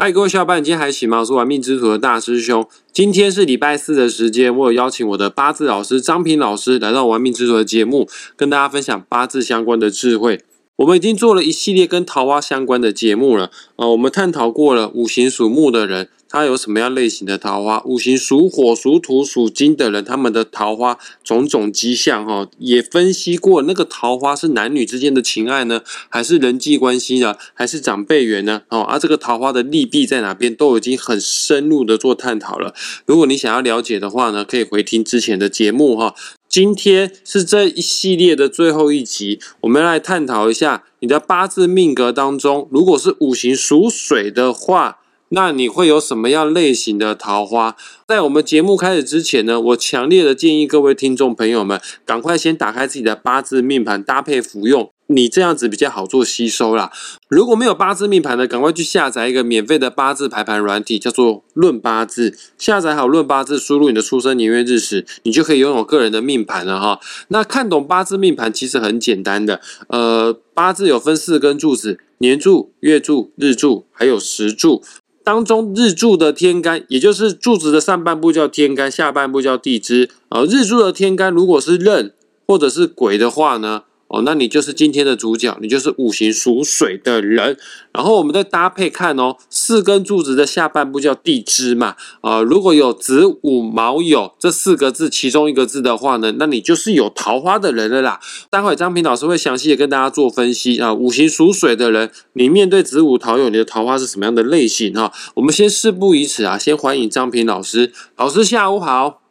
嗨，各位小伙伴，今天还行吗？我是玩命之徒的大师兄。今天是礼拜四的时间，我有邀请我的八字老师张平老师来到玩命之徒的节目，跟大家分享八字相关的智慧。我们已经做了一系列跟桃花相关的节目了，呃，我们探讨过了五行属木的人，他有什么样类型的桃花；五行属火、属土、属金的人，他们的桃花种种迹象，哈，也分析过那个桃花是男女之间的情爱呢，还是人际关系呢，还是长辈缘呢？哦，而这个桃花的利弊在哪边，都已经很深入的做探讨了。如果你想要了解的话呢，可以回听之前的节目，哈。今天是这一系列的最后一集，我们来探讨一下你的八字命格当中，如果是五行属水的话，那你会有什么样类型的桃花？在我们节目开始之前呢，我强烈的建议各位听众朋友们，赶快先打开自己的八字命盘，搭配服用。你这样子比较好做吸收啦。如果没有八字命盘的，赶快去下载一个免费的八字排盘软体，叫做论八字。下载好论八字，输入你的出生年月日时，你就可以拥有个人的命盘了哈。那看懂八字命盘其实很简单的，呃，八字有分四根柱子：年柱、月柱、日柱，还有时柱。当中日柱的天干，也就是柱子的上半部叫天干，下半部叫地支。呃，日柱的天干如果是壬或者是癸的话呢？哦，那你就是今天的主角，你就是五行属水的人。然后我们再搭配看哦，四根柱子的下半部叫地支嘛。啊，如果有子午卯酉这四个字其中一个字的话呢，那你就是有桃花的人了啦。待会张平老师会详细的跟大家做分析啊。五行属水的人，你面对子午桃酉，你的桃花是什么样的类型哈？我们先事不宜迟啊，先欢迎张平老师。老师下午好。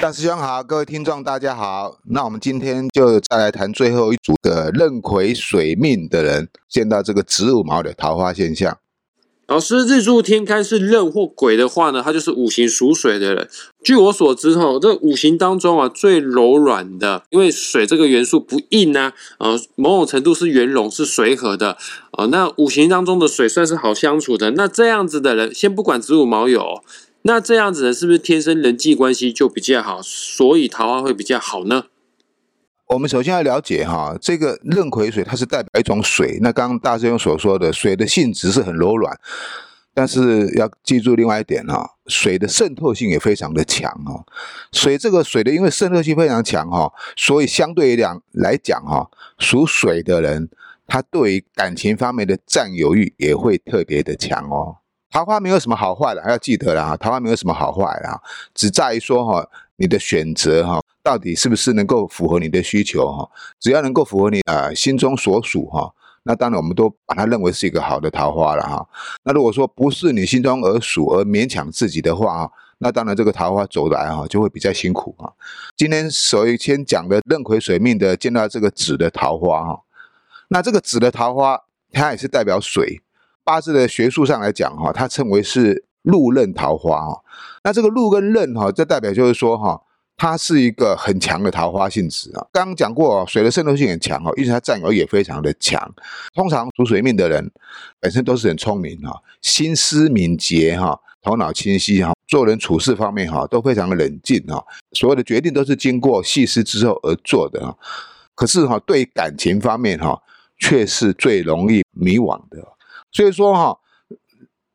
大师兄好，各位听众大家好。那我们今天就再来谈最后一组的壬癸水命的人，见到这个子午卯的桃花现象。老师，日柱天干是壬或癸的话呢，他就是五行属水的人。据我所知，哈，这五行当中啊，最柔软的，因为水这个元素不硬啊，呃，某种程度是圆融，是随和的，啊，那五行当中的水算是好相处的。那这样子的人，先不管子午卯酉。那这样子呢，是不是天生人际关系就比较好，所以桃花会比较好呢？我们首先要了解哈，这个壬癸水它是代表一种水。那刚刚大师兄所说的水的性质是很柔软，但是要记住另外一点哈，水的渗透性也非常的强哈。水这个水的因为渗透性非常强哈，所以相对讲来讲哈，属水的人他对于感情方面的占有欲也会特别的强哦。桃花没有什么好坏的，还要记得啦。桃花没有什么好坏啦，只在于说哈，你的选择哈，到底是不是能够符合你的需求哈？只要能够符合你啊心中所属哈，那当然我们都把它认为是一个好的桃花了哈。那如果说不是你心中而属而勉强自己的话啊那当然这个桃花走来哈就会比较辛苦啊。今天首先讲的壬癸水命的见到这个紫的桃花哈，那这个紫的桃花它也是代表水。八字的学术上来讲，哈，它称为是禄刃桃花，哈。那这个禄跟刃，哈，这代表就是说，哈，它是一个很强的桃花性质啊。刚刚讲过，水的渗透性很强，哈，因此它占有也非常的强。通常属水命的人本身都是很聪明，哈，心思敏捷，哈，头脑清晰，哈，做人处事方面，哈，都非常的冷静，哈，所有的决定都是经过细思之后而做的，哈。可是，哈，对感情方面，哈，却是最容易迷惘的。所以说哈，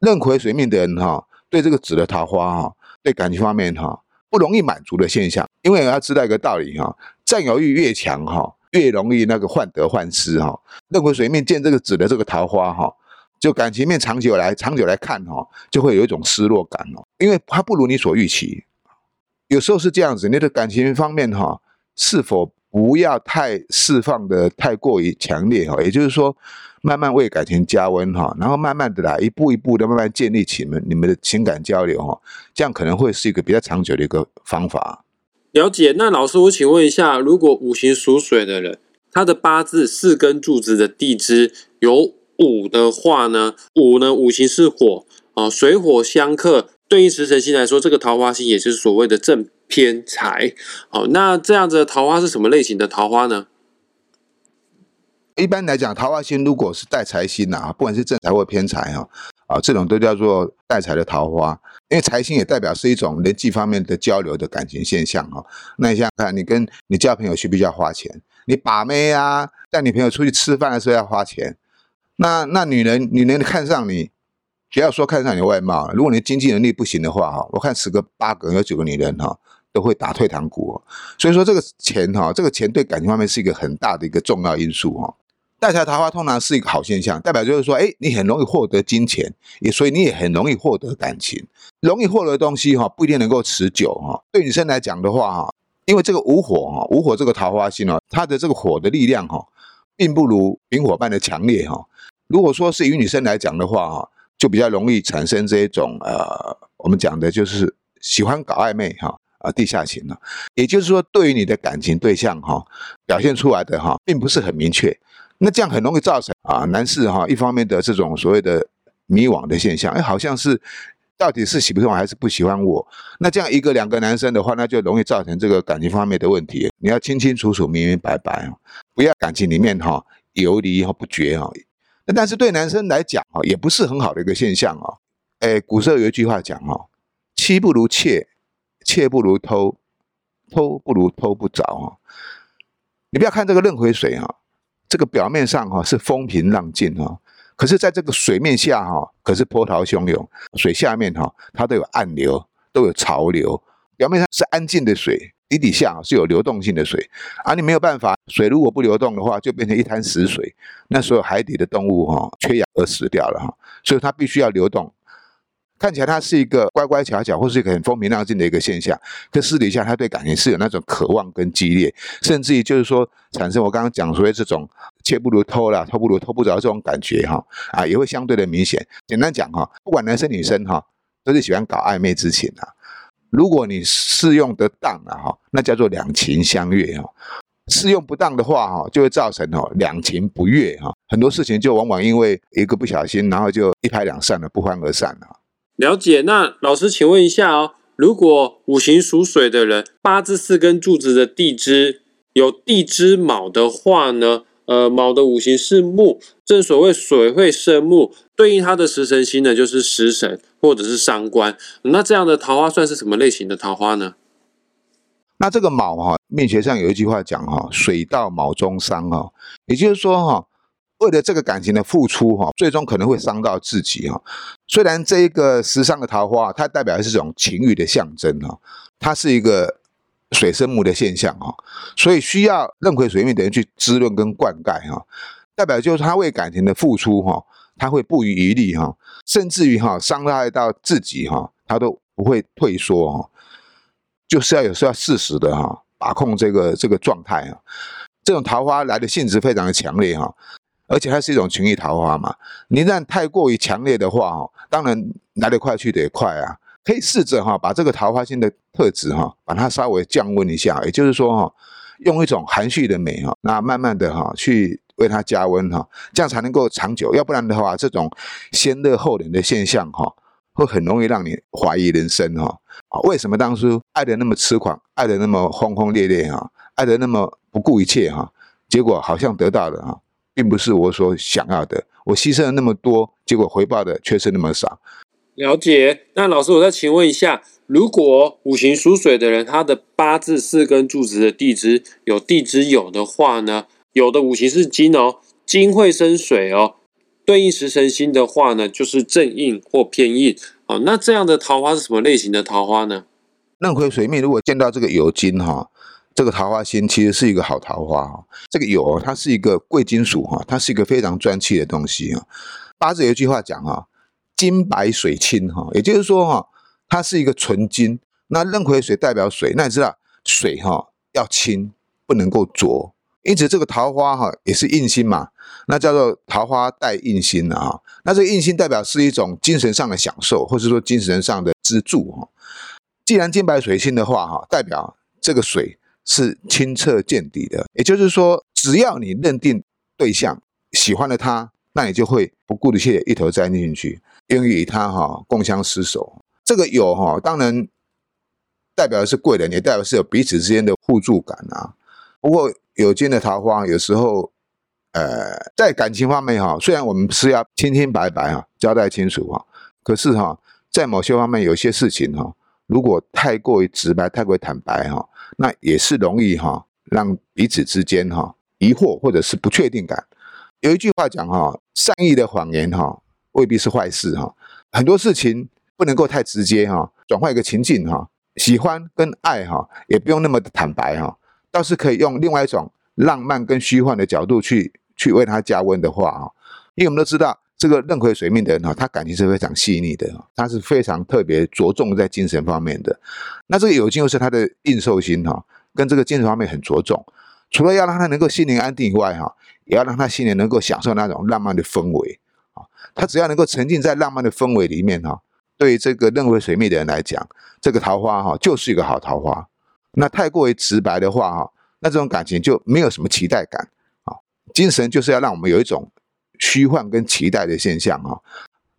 壬癸水命的人哈，对这个紫的桃花哈，对感情方面哈，不容易满足的现象。因为要知道一个道理哈，占有欲越强哈，越容易那个患得患失哈。壬癸水命见这个紫的这个桃花哈，就感情面长久来长久来看哈，就会有一种失落感哦，因为它不如你所预期。有时候是这样子，你的感情方面哈，是否不要太释放的太过于强烈哈？也就是说。慢慢为感情加温哈，然后慢慢的来，一步一步的慢慢建立起们你们的情感交流哈，这样可能会是一个比较长久的一个方法。了解，那老师我请问一下，如果五行属水的人，他的八字四根柱子的地支有五的话呢？五呢，五行是火啊，水火相克，对应食神星来说，这个桃花星也就是所谓的正偏财。好，那这样子的桃花是什么类型的桃花呢？一般来讲，桃花星如果是带财星呐，不管是正财或偏财哈，啊，这种都叫做带财的桃花。因为财星也代表是一种人际方面的交流的感情现象哈。那你想想看，你跟你交朋友需不需要花钱？你把妹啊，带女朋友出去吃饭的时候要花钱。那那女人女人看上你，不要说看上你的外貌，如果你经济能力不行的话哈，我看十个八个有九个女人哈都会打退堂鼓。所以说这个钱哈，这个钱对感情方面是一个很大的一个重要因素哈。带财桃花通常是一个好现象，代表就是说，哎，你很容易获得金钱，也所以你也很容易获得感情。容易获得的东西哈，不一定能够持久哈。对女生来讲的话哈，因为这个无火哈，无火这个桃花星哦，它的这个火的力量哈，并不如丙火般的强烈哈。如果说是与女生来讲的话哈，就比较容易产生这种呃，我们讲的就是喜欢搞暧昧哈啊地下情了。也就是说，对于你的感情对象哈，表现出来的哈，并不是很明确。那这样很容易造成啊，男士哈一方面的这种所谓的迷惘的现象，哎，好像是到底是喜不喜欢还是不喜欢我？那这样一个两个男生的话，那就容易造成这个感情方面的问题。你要清清楚楚、明明白白啊，不要感情里面哈游离和不绝啊。那但是对男生来讲啊，也不是很好的一个现象啊。哎，古时候有一句话讲哈，妻不如妾，切不如偷，偷不如偷不着啊。你不要看这个壬癸水啊。这个表面上哈是风平浪静哈，可是在这个水面下哈，可是波涛汹涌。水下面哈，它都有暗流，都有潮流。表面上是安静的水，底底下是有流动性的水。而你没有办法，水如果不流动的话，就变成一滩死水。那所有海底的动物哈，缺氧而死掉了哈。所以它必须要流动。看起来他是一个乖乖巧巧，或是一个很风平浪静的一个现象，可私底下他对感情是有那种渴望跟激烈，甚至于就是说产生我刚刚讲说的这种切不如偷了，偷不如偷不着这种感觉哈啊，也会相对的明显。简单讲哈，不管男生女生哈，都是喜欢搞暧昧之情啊。如果你适用得当了哈，那叫做两情相悦哈；适用不当的话哈，就会造成哦两情不悦哈。很多事情就往往因为一个不小心，然后就一拍两散了，不欢而散了。了解，那老师，请问一下哦，如果五行属水的人，八字四根柱子的地支有地支卯的话呢？呃，卯的五行是木，正所谓水会生木，对应他的食神星呢就是食神或者是伤官。那这样的桃花算是什么类型的桃花呢？那这个卯哈，命学上有一句话讲哈，水到卯中伤哈，也就是说哈。为了这个感情的付出，哈，最终可能会伤到自己，哈。虽然这一个时尚的桃花，它代表的是这种情欲的象征，哈，它是一个水生木的现象，哈，所以需要壬癸水命的人去滋润跟灌溉，哈，代表就是他为感情的付出，哈，他会不遗余力，哈，甚至于哈伤害到自己，哈，他都不会退缩，哈，就是要有时候要适时的哈把控这个这个状态，啊，这种桃花来的性质非常的强烈，哈。而且它是一种情欲桃花嘛，你一旦太过于强烈的话，哈，当然来得快去得也快啊。可以试着哈，把这个桃花心的特质哈，把它稍微降温一下，也就是说哈，用一种含蓄的美哈，那慢慢的哈，去为它加温哈，这样才能够长久。要不然的话，这种先热后冷的现象哈，会很容易让你怀疑人生哈。啊，为什么当初爱的那么痴狂，爱的那么轰轰烈烈哈，爱的那么不顾一切哈，结果好像得到了哈。并不是我所想要的，我牺牲了那么多，结果回报的却是那么少。了解。那老师，我再请问一下，如果五行属水的人，他的八字四根柱子的地支有地支有的话呢？有的五行是金哦，金会生水哦，对应食神星的话呢，就是正印或偏印哦。那这样的桃花是什么类型的桃花呢？壬癸水命如果见到这个酉金哈。这个桃花星其实是一个好桃花哈，这个酉它是一个贵金属哈，它是一个非常专气的东西啊。八字有一句话讲哈，金白水清哈，也就是说哈，它是一个纯金。那壬癸水代表水，那你知道水哈要清，不能够浊，因此这个桃花哈也是印星嘛，那叫做桃花带印星的啊。那这个印星代表是一种精神上的享受，或者说精神上的支柱哈。既然金白水清的话哈，代表这个水。是清澈见底的，也就是说，只要你认定对象喜欢了他，那你就会不顾一切一头栽进去，愿意与他哈共相厮守。这个有哈，当然代表的是贵人，也代表是有彼此之间的互助感啊。不过有金的桃花，有时候呃，在感情方面哈，虽然我们是要清清白白啊，交代清楚啊，可是哈，在某些方面有些事情哈。如果太过于直白、太过于坦白哈，那也是容易哈，让彼此之间哈疑惑或者是不确定感。有一句话讲哈，善意的谎言哈未必是坏事哈，很多事情不能够太直接哈，转换一个情境哈，喜欢跟爱哈，也不用那么的坦白哈，倒是可以用另外一种浪漫跟虚幻的角度去去为他加温的话哈，因为我们都知道。这个壬癸水命的人哈，他感情是非常细腻的，他是非常特别着重在精神方面的。那这个酉金又是他的应受心哈，跟这个精神方面很着重。除了要让他能够心灵安定以外哈，也要让他心里能够享受那种浪漫的氛围啊。他只要能够沉浸在浪漫的氛围里面哈，对这个壬癸水命的人来讲，这个桃花哈就是一个好桃花。那太过于直白的话哈，那这种感情就没有什么期待感啊。精神就是要让我们有一种。虚幻跟期待的现象哈，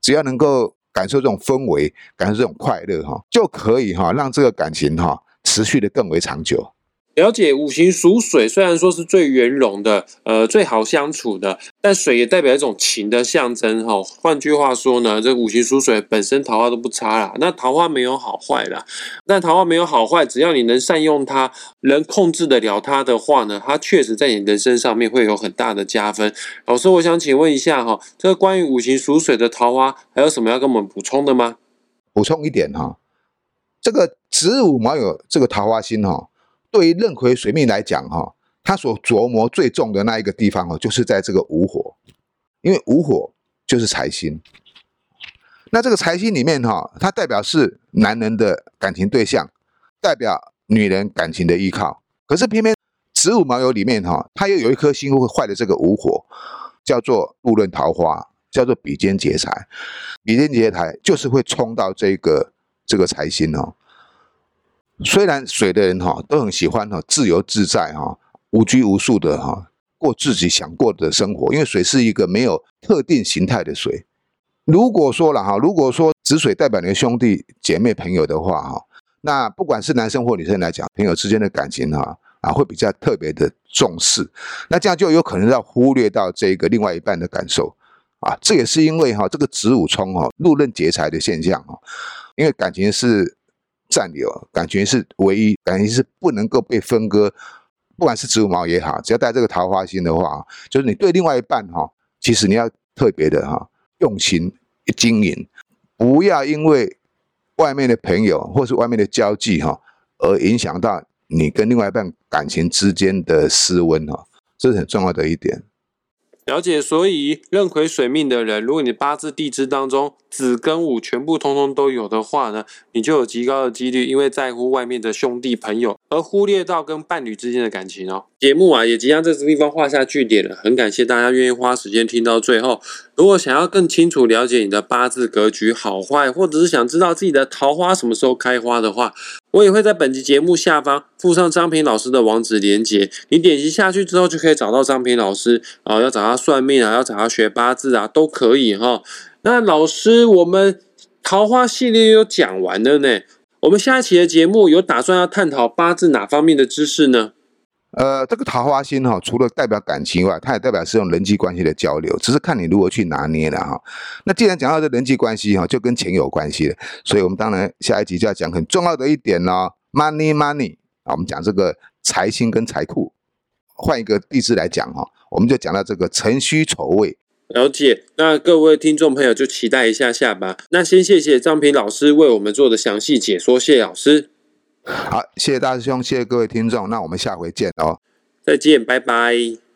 只要能够感受这种氛围，感受这种快乐哈，就可以哈让这个感情哈持续的更为长久。了解五行属水，虽然说是最圆融的，呃，最好相处的，但水也代表一种情的象征哈。换句话说呢，这五行属水本身桃花都不差啦。那桃花没有好坏啦，但桃花没有好坏，只要你能善用它，能控制得了它的话呢，它确实在你人生上面会有很大的加分。老师，我想请问一下哈，这个关于五行属水的桃花，还有什么要跟我们补充的吗？补充一点哈，这个子午卯酉这个桃花星哈。对于壬癸水命来讲，哈，他所琢磨最重的那一个地方，哦，就是在这个午火，因为午火就是财星。那这个财星里面，哈，它代表是男人的感情对象，代表女人感情的依靠。可是偏偏子午卯酉里面，哈，它又有一颗星会坏的这个午火，叫做路论桃花，叫做比肩劫财。比肩劫财就是会冲到这个这个财星哦。虽然水的人哈都很喜欢哈自由自在哈无拘无束的哈过自己想过的生活，因为水是一个没有特定形态的水。如果说了哈，如果说子水代表你的兄弟姐妹朋友的话哈，那不管是男生或女生来讲，朋友之间的感情哈啊会比较特别的重视，那这样就有可能要忽略到这个另外一半的感受啊。这也是因为哈这个子午冲哈路刃劫财的现象哈，因为感情是。占有感觉是唯一，感觉是不能够被分割。不管是植物毛也好，只要带这个桃花心的话，就是你对另外一半哈，其实你要特别的哈用心经营，不要因为外面的朋友或是外面的交际哈，而影响到你跟另外一半感情之间的失温哈，这是很重要的一点。了解，所以壬癸水命的人，如果你八字地支当中子跟午全部通通都有的话呢，你就有极高的几率，因为在乎外面的兄弟朋友，而忽略到跟伴侣之间的感情哦。节目啊，也即将在这地方画下句点了。很感谢大家愿意花时间听到最后。如果想要更清楚了解你的八字格局好坏，或者是想知道自己的桃花什么时候开花的话，我也会在本集节目下方附上张平老师的网址链接。你点击下去之后，就可以找到张平老师啊，要找他算命啊，要找他学八字啊，都可以哈。那老师，我们桃花系列又讲完了呢。我们下一期的节目有打算要探讨八字哪方面的知识呢？呃，这个桃花星哈，除了代表感情外，它也代表是用人际关系的交流，只是看你如何去拿捏了哈。那既然讲到这人际关系哈，就跟钱有关系了，所以我们当然下一集就要讲很重要的一点呢，money money 啊，我们讲这个财星跟财库。换一个地支来讲哈，我们就讲到这个辰戌丑未。了解，那各位听众朋友就期待一下下吧。那先谢谢张平老师为我们做的详细解说，谢老师。好，谢谢大师兄，谢谢各位听众，那我们下回见哦，再见，拜拜。